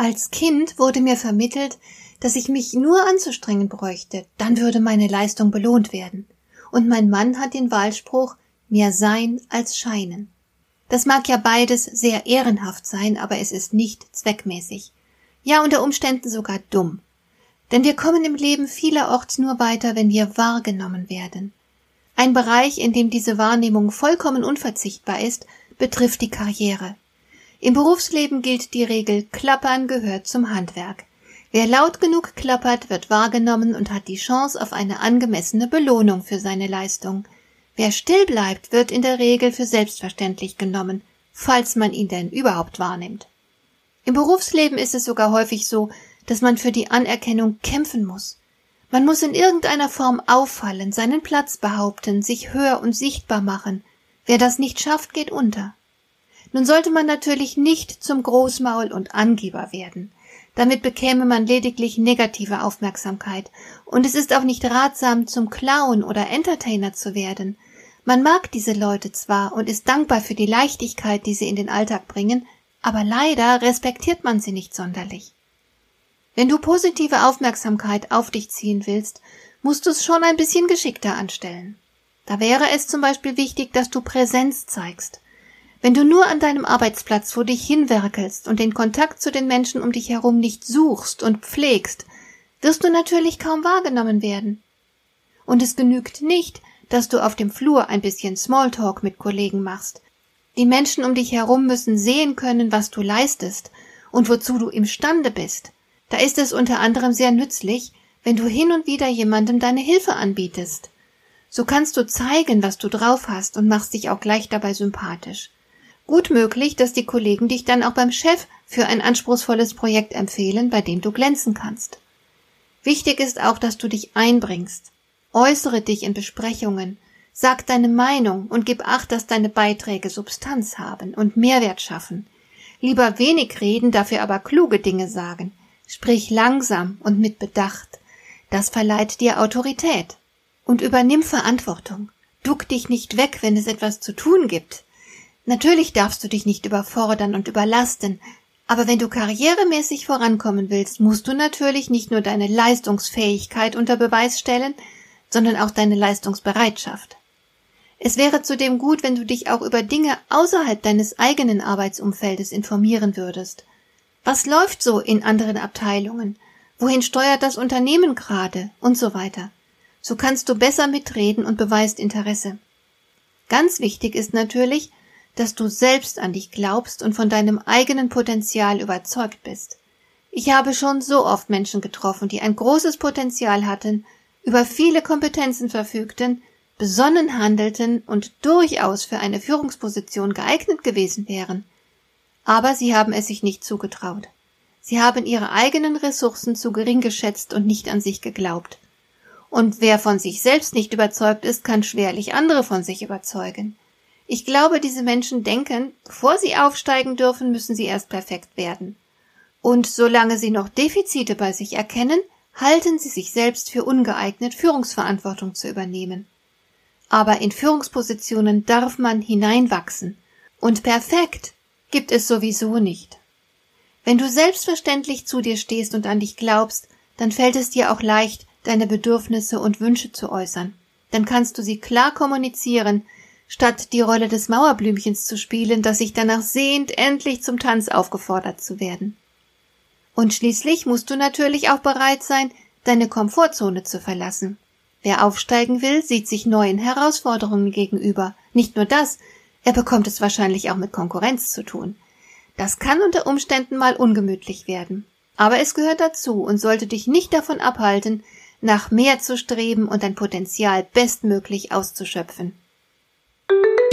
Als Kind wurde mir vermittelt, dass ich mich nur anzustrengen bräuchte, dann würde meine Leistung belohnt werden. Und mein Mann hat den Wahlspruch mehr sein als scheinen. Das mag ja beides sehr ehrenhaft sein, aber es ist nicht zweckmäßig. Ja, unter Umständen sogar dumm. Denn wir kommen im Leben vielerorts nur weiter, wenn wir wahrgenommen werden. Ein Bereich, in dem diese Wahrnehmung vollkommen unverzichtbar ist, betrifft die Karriere. Im Berufsleben gilt die Regel Klappern gehört zum Handwerk. Wer laut genug klappert, wird wahrgenommen und hat die Chance auf eine angemessene Belohnung für seine Leistung. Wer still bleibt, wird in der Regel für selbstverständlich genommen, falls man ihn denn überhaupt wahrnimmt. Im Berufsleben ist es sogar häufig so, dass man für die Anerkennung kämpfen muss. Man muss in irgendeiner Form auffallen, seinen Platz behaupten, sich hör und sichtbar machen. Wer das nicht schafft, geht unter. Nun sollte man natürlich nicht zum Großmaul und Angeber werden. Damit bekäme man lediglich negative Aufmerksamkeit, und es ist auch nicht ratsam, zum Clown oder Entertainer zu werden. Man mag diese Leute zwar und ist dankbar für die Leichtigkeit, die sie in den Alltag bringen, aber leider respektiert man sie nicht sonderlich. Wenn du positive Aufmerksamkeit auf dich ziehen willst, musst du es schon ein bisschen geschickter anstellen. Da wäre es zum Beispiel wichtig, dass du Präsenz zeigst. Wenn du nur an deinem Arbeitsplatz vor dich hinwerkelst und den Kontakt zu den Menschen um dich herum nicht suchst und pflegst, wirst du natürlich kaum wahrgenommen werden. Und es genügt nicht, dass du auf dem Flur ein bisschen Smalltalk mit Kollegen machst. Die Menschen um dich herum müssen sehen können, was du leistest und wozu du imstande bist. Da ist es unter anderem sehr nützlich, wenn du hin und wieder jemandem deine Hilfe anbietest. So kannst du zeigen, was du drauf hast und machst dich auch gleich dabei sympathisch. Gut möglich, dass die Kollegen dich dann auch beim Chef für ein anspruchsvolles Projekt empfehlen, bei dem du glänzen kannst. Wichtig ist auch, dass du dich einbringst. Äußere dich in Besprechungen, sag deine Meinung und gib acht, dass deine Beiträge Substanz haben und Mehrwert schaffen. Lieber wenig reden, dafür aber kluge Dinge sagen. Sprich langsam und mit Bedacht. Das verleiht dir Autorität. Und übernimm Verantwortung. Duck dich nicht weg, wenn es etwas zu tun gibt. Natürlich darfst du dich nicht überfordern und überlasten, aber wenn du karrieremäßig vorankommen willst, musst du natürlich nicht nur deine Leistungsfähigkeit unter Beweis stellen, sondern auch deine Leistungsbereitschaft. Es wäre zudem gut, wenn du dich auch über Dinge außerhalb deines eigenen Arbeitsumfeldes informieren würdest. Was läuft so in anderen Abteilungen? Wohin steuert das Unternehmen gerade? Und so weiter. So kannst du besser mitreden und beweist Interesse. Ganz wichtig ist natürlich, dass du selbst an dich glaubst und von deinem eigenen Potenzial überzeugt bist. Ich habe schon so oft Menschen getroffen, die ein großes Potenzial hatten, über viele Kompetenzen verfügten, besonnen handelten und durchaus für eine Führungsposition geeignet gewesen wären. Aber sie haben es sich nicht zugetraut. Sie haben ihre eigenen Ressourcen zu gering geschätzt und nicht an sich geglaubt. Und wer von sich selbst nicht überzeugt ist, kann schwerlich andere von sich überzeugen. Ich glaube, diese Menschen denken, bevor sie aufsteigen dürfen, müssen sie erst perfekt werden. Und solange sie noch Defizite bei sich erkennen, halten sie sich selbst für ungeeignet, Führungsverantwortung zu übernehmen. Aber in Führungspositionen darf man hineinwachsen. Und perfekt gibt es sowieso nicht. Wenn du selbstverständlich zu dir stehst und an dich glaubst, dann fällt es dir auch leicht, deine Bedürfnisse und Wünsche zu äußern. Dann kannst du sie klar kommunizieren, statt die Rolle des Mauerblümchens zu spielen, das sich danach sehnt, endlich zum Tanz aufgefordert zu werden. Und schließlich musst du natürlich auch bereit sein, deine Komfortzone zu verlassen. Wer aufsteigen will, sieht sich neuen Herausforderungen gegenüber. Nicht nur das, er bekommt es wahrscheinlich auch mit Konkurrenz zu tun. Das kann unter Umständen mal ungemütlich werden. Aber es gehört dazu und sollte dich nicht davon abhalten, nach mehr zu streben und dein Potenzial bestmöglich auszuschöpfen.